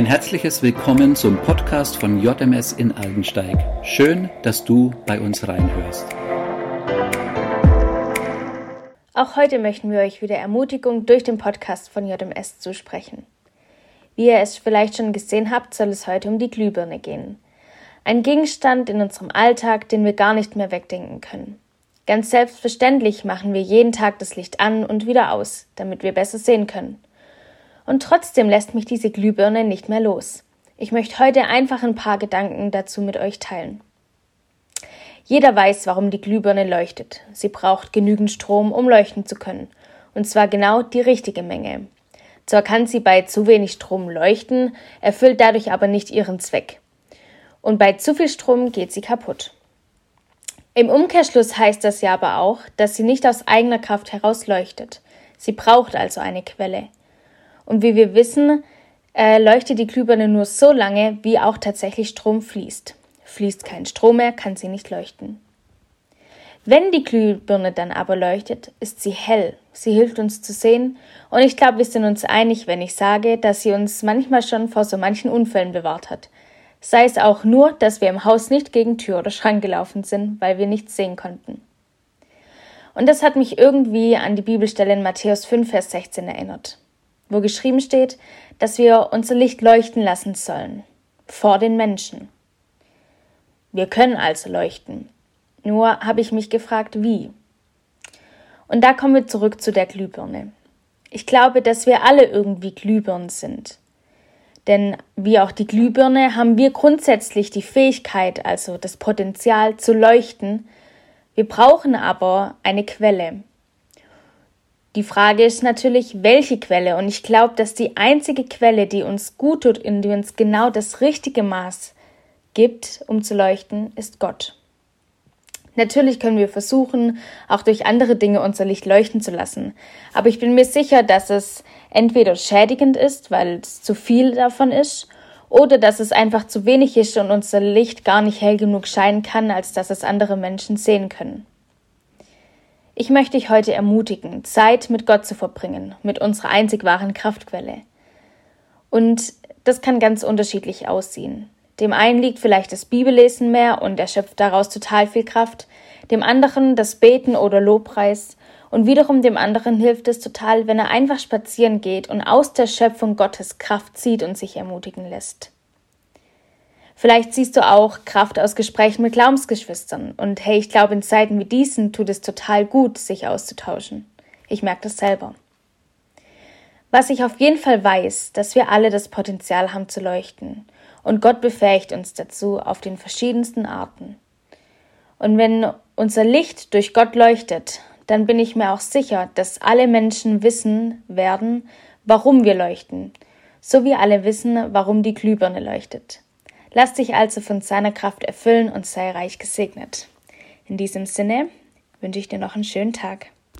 Ein herzliches Willkommen zum Podcast von JMS in Aldensteig. Schön, dass du bei uns reinhörst. Auch heute möchten wir euch wieder Ermutigung durch den Podcast von JMS zusprechen. Wie ihr es vielleicht schon gesehen habt, soll es heute um die Glühbirne gehen. Ein Gegenstand in unserem Alltag, den wir gar nicht mehr wegdenken können. Ganz selbstverständlich machen wir jeden Tag das Licht an und wieder aus, damit wir besser sehen können. Und trotzdem lässt mich diese Glühbirne nicht mehr los. Ich möchte heute einfach ein paar Gedanken dazu mit euch teilen. Jeder weiß, warum die Glühbirne leuchtet. Sie braucht genügend Strom, um leuchten zu können. Und zwar genau die richtige Menge. Zwar kann sie bei zu wenig Strom leuchten, erfüllt dadurch aber nicht ihren Zweck. Und bei zu viel Strom geht sie kaputt. Im Umkehrschluss heißt das ja aber auch, dass sie nicht aus eigener Kraft heraus leuchtet. Sie braucht also eine Quelle. Und wie wir wissen, äh, leuchtet die Glühbirne nur so lange, wie auch tatsächlich Strom fließt. Fließt kein Strom mehr, kann sie nicht leuchten. Wenn die Glühbirne dann aber leuchtet, ist sie hell. Sie hilft uns zu sehen und ich glaube, wir sind uns einig, wenn ich sage, dass sie uns manchmal schon vor so manchen Unfällen bewahrt hat. Sei es auch nur, dass wir im Haus nicht gegen Tür oder Schrank gelaufen sind, weil wir nichts sehen konnten. Und das hat mich irgendwie an die Bibelstelle in Matthäus 5, Vers 16 erinnert wo geschrieben steht, dass wir unser Licht leuchten lassen sollen vor den Menschen. Wir können also leuchten. Nur habe ich mich gefragt, wie. Und da kommen wir zurück zu der Glühbirne. Ich glaube, dass wir alle irgendwie Glühbirnen sind. Denn wie auch die Glühbirne haben wir grundsätzlich die Fähigkeit, also das Potenzial zu leuchten. Wir brauchen aber eine Quelle. Die Frage ist natürlich, welche Quelle? Und ich glaube, dass die einzige Quelle, die uns gut tut, in die uns genau das richtige Maß gibt, um zu leuchten, ist Gott. Natürlich können wir versuchen, auch durch andere Dinge unser Licht leuchten zu lassen. Aber ich bin mir sicher, dass es entweder schädigend ist, weil es zu viel davon ist, oder dass es einfach zu wenig ist und unser Licht gar nicht hell genug scheinen kann, als dass es andere Menschen sehen können. Ich möchte dich heute ermutigen, Zeit mit Gott zu verbringen, mit unserer einzig wahren Kraftquelle. Und das kann ganz unterschiedlich aussehen. Dem einen liegt vielleicht das Bibellesen mehr und er schöpft daraus total viel Kraft, dem anderen das Beten oder Lobpreis und wiederum dem anderen hilft es total, wenn er einfach spazieren geht und aus der Schöpfung Gottes Kraft zieht und sich ermutigen lässt. Vielleicht siehst du auch Kraft aus Gesprächen mit Glaubensgeschwistern. Und hey, ich glaube, in Zeiten wie diesen tut es total gut, sich auszutauschen. Ich merke das selber. Was ich auf jeden Fall weiß, dass wir alle das Potenzial haben zu leuchten. Und Gott befähigt uns dazu auf den verschiedensten Arten. Und wenn unser Licht durch Gott leuchtet, dann bin ich mir auch sicher, dass alle Menschen wissen werden, warum wir leuchten, so wie alle wissen, warum die Glühbirne leuchtet. Lass dich also von seiner Kraft erfüllen und sei reich gesegnet. In diesem Sinne wünsche ich dir noch einen schönen Tag.